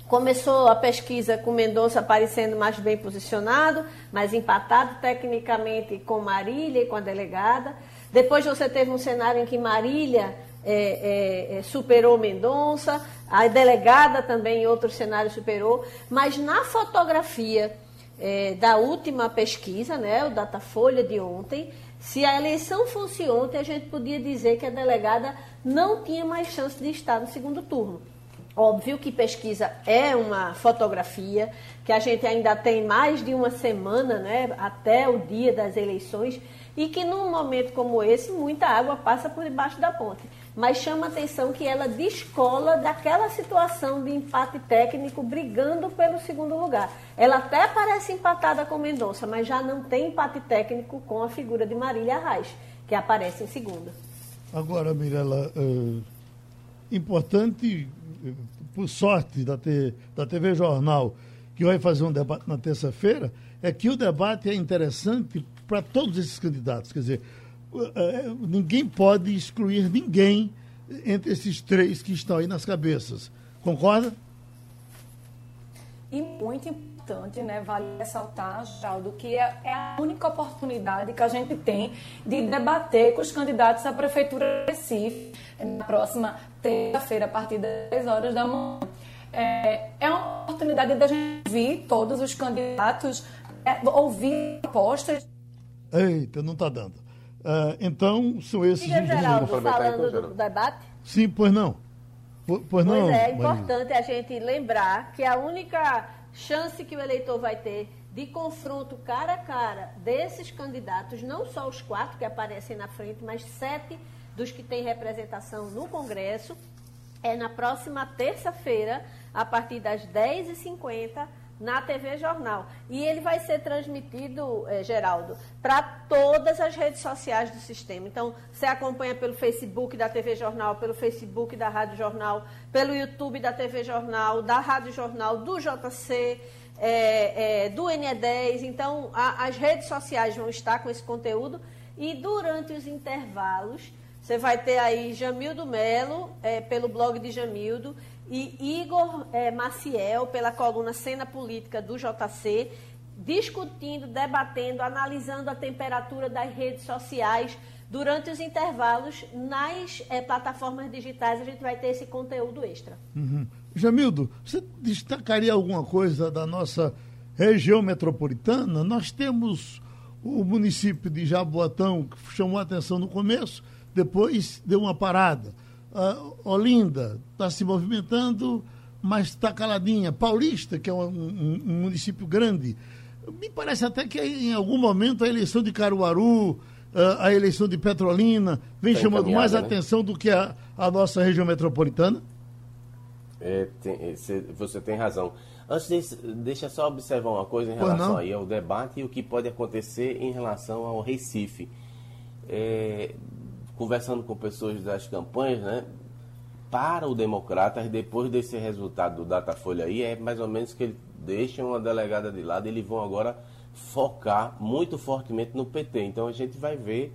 Começou a pesquisa com Mendonça aparecendo mais bem posicionado, mais empatado tecnicamente com Marília e com a delegada. Depois você teve um cenário em que Marília é, é, é superou Mendonça, a delegada também em outro cenário superou, mas na fotografia é, da última pesquisa, né, o Datafolha de ontem, se a eleição fosse ontem, a gente podia dizer que a delegada não tinha mais chance de estar no segundo turno. Óbvio que pesquisa é uma fotografia, que a gente ainda tem mais de uma semana né, até o dia das eleições, e que num momento como esse, muita água passa por debaixo da ponte mas chama atenção que ela descola daquela situação de empate técnico brigando pelo segundo lugar. Ela até parece empatada com Mendonça, mas já não tem empate técnico com a figura de Marília Arraes, que aparece em segunda. Agora, Mirella, é, importante, eh, por sorte da, da TV Jornal, que vai fazer um debate na terça-feira, é que o debate é interessante para todos esses candidatos. Quer dizer, é, ninguém pode excluir ninguém entre esses três que estão aí nas cabeças. Concorda? E muito importante, né, vale ressaltar, Geraldo, que é, é, a única oportunidade que a gente tem de debater com os candidatos à Prefeitura de Recife na próxima terça-feira, a partir das 10 horas da manhã. É, é uma oportunidade da gente ouvir todos os candidatos, é, ouvir propostas. Eita, não está dando. Uh, então, são esses Diga, os Geraldo, falando do debate? Sim, pois não. Pois, pois não. Pois é, é importante a gente lembrar que a única chance que o eleitor vai ter de confronto cara a cara desses candidatos, não só os quatro que aparecem na frente, mas sete dos que têm representação no Congresso, é na próxima terça-feira, a partir das 10h50, na TV Jornal. E ele vai ser transmitido, eh, Geraldo, para todas as redes sociais do sistema. Então, você acompanha pelo Facebook da TV Jornal, pelo Facebook da Rádio Jornal, pelo YouTube da TV Jornal, da Rádio Jornal, do JC, é, é, do NE10. Então, a, as redes sociais vão estar com esse conteúdo. E durante os intervalos, você vai ter aí Jamildo Melo, é, pelo blog de Jamildo, e Igor é, Maciel, pela coluna Cena Política do JC, discutindo, debatendo, analisando a temperatura das redes sociais. Durante os intervalos, nas é, plataformas digitais, a gente vai ter esse conteúdo extra. Uhum. Jamildo, você destacaria alguma coisa da nossa região metropolitana? Nós temos o município de Jaboatão, que chamou a atenção no começo, depois deu uma parada. Uh, Olinda está se movimentando, mas está caladinha. Paulista, que é um, um, um, município grande, me parece até que em algum momento a eleição de Caruaru, uh, a eleição de Petrolina, vem tá chamando mais né? atenção do que a, a, nossa região metropolitana. É, tem, é, você tem razão. Antes disso, deixa só observar uma coisa em relação aí ao debate e o que pode acontecer em relação ao Recife. É, conversando com pessoas das campanhas, né? Para o Democratas, depois desse resultado do Datafolha aí, é mais ou menos que eles deixam uma delegada de lado, eles vão agora focar muito fortemente no PT. Então a gente vai ver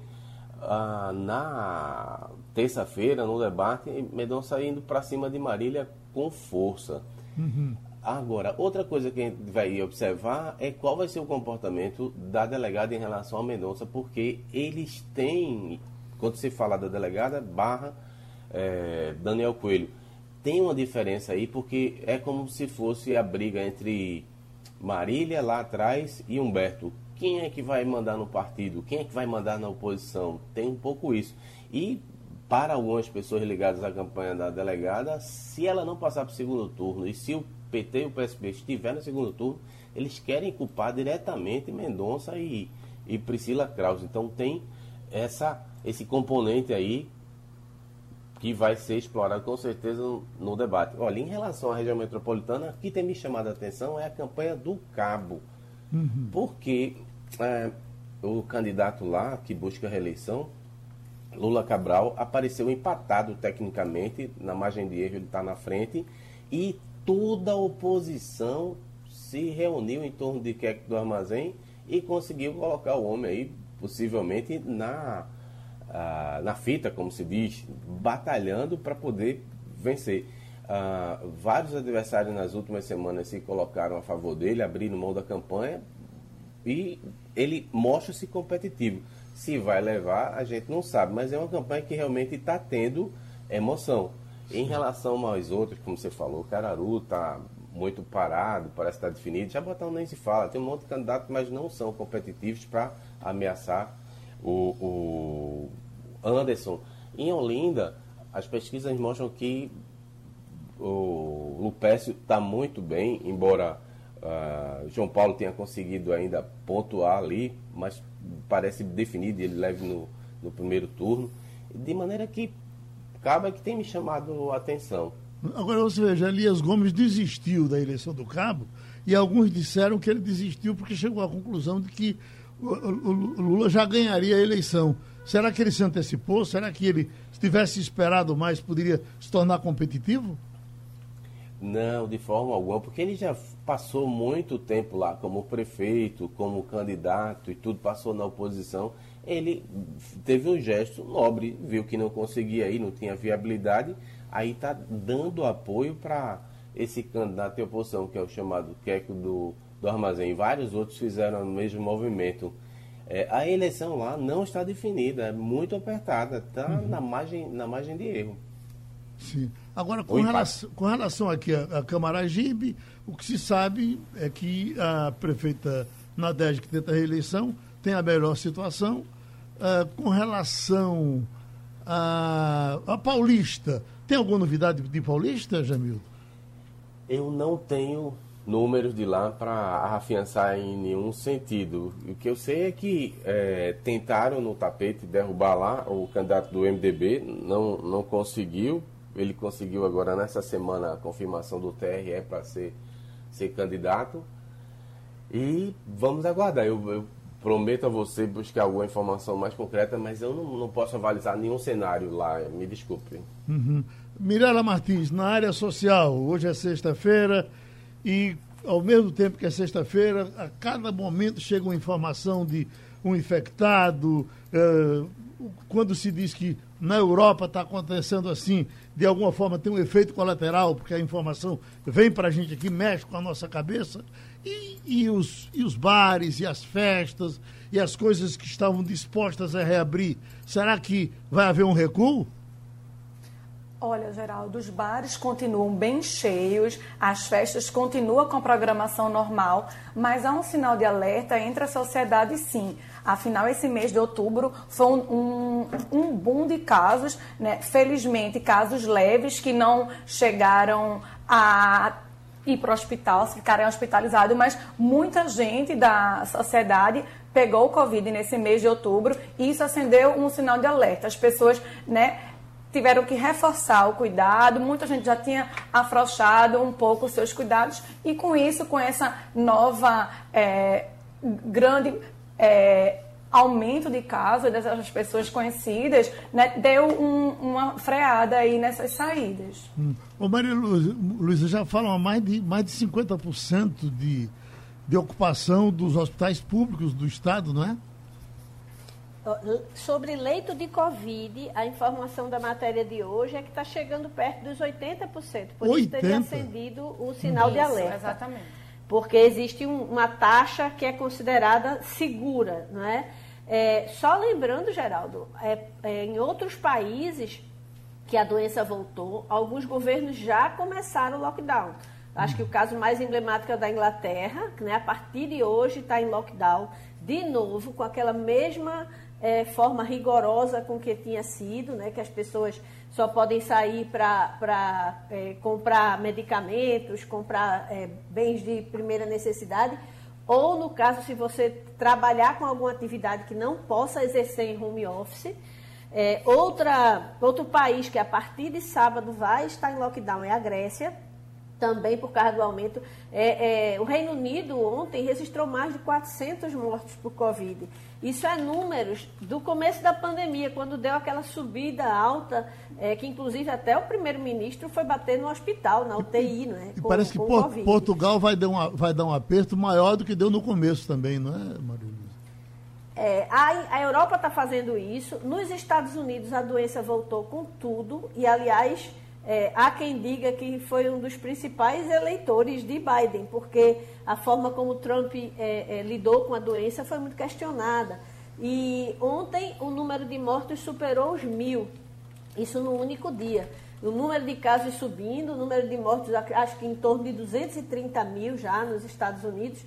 ah, na terça-feira, no debate, Mendonça indo para cima de Marília com força. Uhum. Agora, outra coisa que a gente vai observar é qual vai ser o comportamento da delegada em relação ao Mendonça, porque eles têm quando se fala da delegada barra é, Daniel Coelho, tem uma diferença aí porque é como se fosse a briga entre Marília lá atrás e Humberto. Quem é que vai mandar no partido? Quem é que vai mandar na oposição? Tem um pouco isso. E para algumas pessoas ligadas à campanha da delegada, se ela não passar para o segundo turno e se o PT e o PSB estiver no segundo turno, eles querem culpar diretamente Mendonça e, e Priscila Krause. Então tem essa esse componente aí que vai ser explorado com certeza no, debate. Olha, em relação à região metropolitana, o que tem me chamado a atenção é a campanha do Cabo. Uhum. Porque é, o candidato lá, que busca a reeleição, Lula Cabral, apareceu empatado tecnicamente, na margem de erro ele está na frente, e toda a oposição se reuniu em torno de Keck do Armazém e conseguiu colocar o homem aí, possivelmente, na ah, na fita, como se diz, batalhando para poder vencer. Ah, vários adversários nas últimas semanas se colocaram a favor dele, abrindo mão da campanha e ele mostra-se competitivo. Se vai levar, a gente não sabe, mas é uma campanha que realmente está tendo emoção. Em relação aos outros, como você falou, Cararu está muito parado, parece estar tá definido. Já Botão nem se fala, tem um monte de candidatos, mas não são competitivos para ameaçar o, o Anderson. Em Olinda, as pesquisas mostram que o Lupécio está muito bem, embora uh, João Paulo tenha conseguido ainda pontuar ali, mas parece definido, ele leve no, no primeiro turno, de maneira que acaba que tem me chamado a atenção. Agora você veja, Elias Gomes desistiu da eleição do Cabo e alguns disseram que ele desistiu porque chegou à conclusão de que o Lula já ganharia a eleição. Será que ele se antecipou? Será que ele, se tivesse esperado mais, poderia se tornar competitivo? Não, de forma alguma, porque ele já passou muito tempo lá como prefeito, como candidato e tudo, passou na oposição. Ele teve um gesto nobre, viu que não conseguia ir, não tinha viabilidade, aí está dando apoio para esse candidato de oposição, que é o chamado Queco do do armazém. Vários outros fizeram o mesmo movimento. É, a eleição lá não está definida, é muito apertada, está uhum. na, margem, na margem de erro. Sim. Agora, com, relação, com relação aqui a, a Camaragibe, o que se sabe é que a prefeita Nadege, que tenta a reeleição, tem a melhor situação. Uh, com relação a, a Paulista, tem alguma novidade de Paulista, Jamil? Eu não tenho números de lá para afiançar em nenhum sentido. O que eu sei é que é, tentaram no tapete derrubar lá o candidato do MDB, não, não conseguiu. Ele conseguiu agora nessa semana a confirmação do TRE para ser, ser candidato. E vamos aguardar. Eu, eu prometo a você buscar alguma informação mais concreta, mas eu não, não posso avalizar nenhum cenário lá, me desculpe. Uhum. Mirela Martins, na área social, hoje é sexta-feira e ao mesmo tempo que é sexta-feira, a cada momento chega uma informação de um infectado. Uh, quando se diz que na Europa está acontecendo assim, de alguma forma tem um efeito colateral, porque a informação vem para a gente aqui, mexe com a nossa cabeça, e, e, os, e os bares, e as festas, e as coisas que estavam dispostas a reabrir, será que vai haver um recuo? Olha, Geraldo, os bares continuam bem cheios, as festas continuam com a programação normal, mas há um sinal de alerta entre a sociedade, sim. Afinal, esse mês de outubro foi um, um, boom de casos, né? felizmente, casos leves que não chegaram a ir para o hospital, ficarem hospitalizados, mas muita gente da sociedade pegou o Covid nesse mês de outubro e isso acendeu um sinal de alerta. As pessoas, né? Tiveram que reforçar o cuidado, muita gente já tinha afrouxado um pouco os seus cuidados, e com isso, com essa nova é, grande é, aumento de casos dessas pessoas conhecidas, né, deu um, uma freada aí nessas saídas. Hum. Ô Maria Luísa, já falam mais de, mais de 50% de, de ocupação dos hospitais públicos do Estado, não é? Sobre leito de Covid, a informação da matéria de hoje é que está chegando perto dos 80%. Por 80? isso teria acendido o sinal isso, de alerta. Exatamente. Porque existe um, uma taxa que é considerada segura, não é? é só lembrando, Geraldo, é, é, em outros países que a doença voltou, alguns governos já começaram o lockdown. Acho que o caso mais emblemático é o da Inglaterra, que né, a partir de hoje está em lockdown de novo, com aquela mesma é, forma rigorosa com que tinha sido, né, que as pessoas só podem sair para é, comprar medicamentos, comprar é, bens de primeira necessidade, ou no caso, se você trabalhar com alguma atividade que não possa exercer em home office. É, outra, outro país que a partir de sábado vai estar em lockdown é a Grécia, também por causa do aumento. É, é, o Reino Unido ontem registrou mais de 400 mortos por Covid. Isso é números do começo da pandemia, quando deu aquela subida alta, é, que inclusive até o primeiro-ministro foi bater no hospital, na UTI, não é? E com, parece que Portugal vai dar, um, vai dar um aperto maior do que deu no começo também, não é, Maria é, a, a Europa está fazendo isso. Nos Estados Unidos a doença voltou com tudo e, aliás, é, há quem diga que foi um dos principais eleitores de Biden, porque a forma como Trump é, é, lidou com a doença foi muito questionada. E ontem o número de mortos superou os mil, isso no único dia. O número de casos subindo, o número de mortos, acho que em torno de 230 mil já nos Estados Unidos,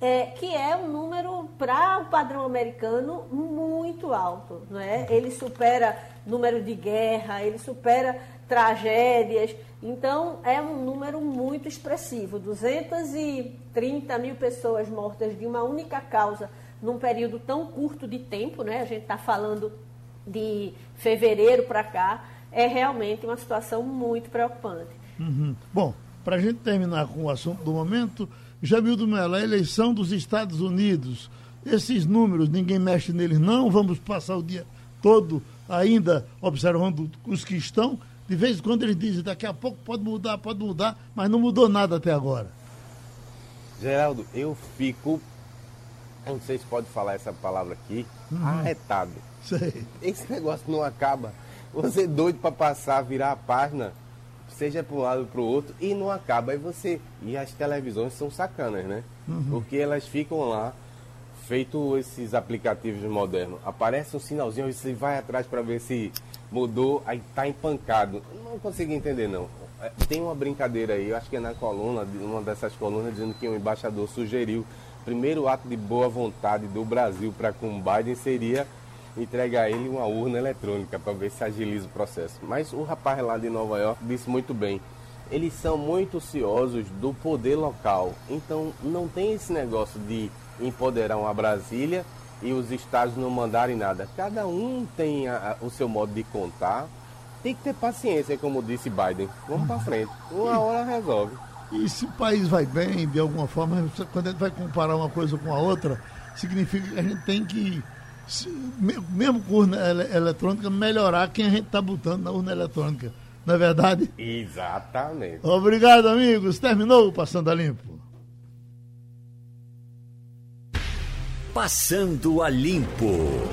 é, que é um número, para o padrão americano, muito alto. Não é? Ele supera número de guerra, ele supera tragédias. Então, é um número muito expressivo: 230 mil pessoas mortas de uma única causa num período tão curto de tempo, né? a gente está falando de fevereiro para cá, é realmente uma situação muito preocupante. Uhum. Bom, para a gente terminar com o assunto do momento, Jamildo Mello, a eleição dos Estados Unidos, esses números, ninguém mexe neles não, vamos passar o dia todo ainda observando os que estão, de vez em quando eles dizem, daqui a pouco pode mudar, pode mudar, mas não mudou nada até agora. Geraldo, eu fico, eu não sei se pode falar essa palavra aqui, uhum. arretado. Sei. Esse negócio não acaba. Você é doido para passar, virar a página, seja para um lado para o outro, e não acaba. E você. E as televisões são sacanas, né? Uhum. Porque elas ficam lá, feito esses aplicativos modernos. Aparece um sinalzinho, você vai atrás para ver se mudou, aí tá empancado. Não consegui entender não. É, tem uma brincadeira aí, eu acho que é na coluna, uma dessas colunas, dizendo que um embaixador sugeriu primeiro ato de boa vontade do Brasil para com Biden seria entregar a ele uma urna eletrônica para ver se agiliza o processo. Mas o rapaz lá de Nova York disse muito bem. Eles são muito ciosos do poder local. Então não tem esse negócio de empoderar uma Brasília e os estados não mandarem nada. Cada um tem a, a, o seu modo de contar. Tem que ter paciência, como disse Biden. Vamos para frente. Uma hora resolve. E se o país vai bem, de alguma forma, quando a gente vai comparar uma coisa com a outra, significa que a gente tem que, mesmo com urna eletrônica, melhorar quem a gente está botando na urna eletrônica. Não é verdade? Exatamente. Obrigado, amigos. Terminou o Passando a Limpo. Passando a Limpo.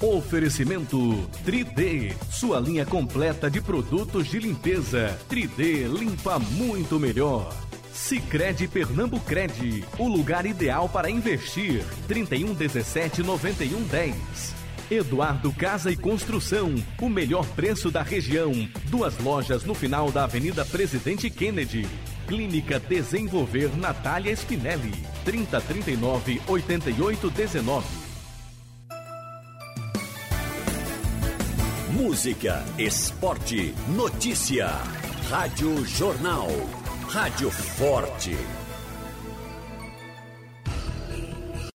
Oferecimento 3D, sua linha completa de produtos de limpeza. 3D limpa muito melhor. Sicredi Pernambucred, o lugar ideal para investir. 31 17 91 10. Eduardo Casa e Construção, o melhor preço da região. Duas lojas no final da Avenida Presidente Kennedy. Clínica Desenvolver Natália Spinelli, 3039 8819. Música, esporte, notícia. Rádio Jornal. Rádio Forte.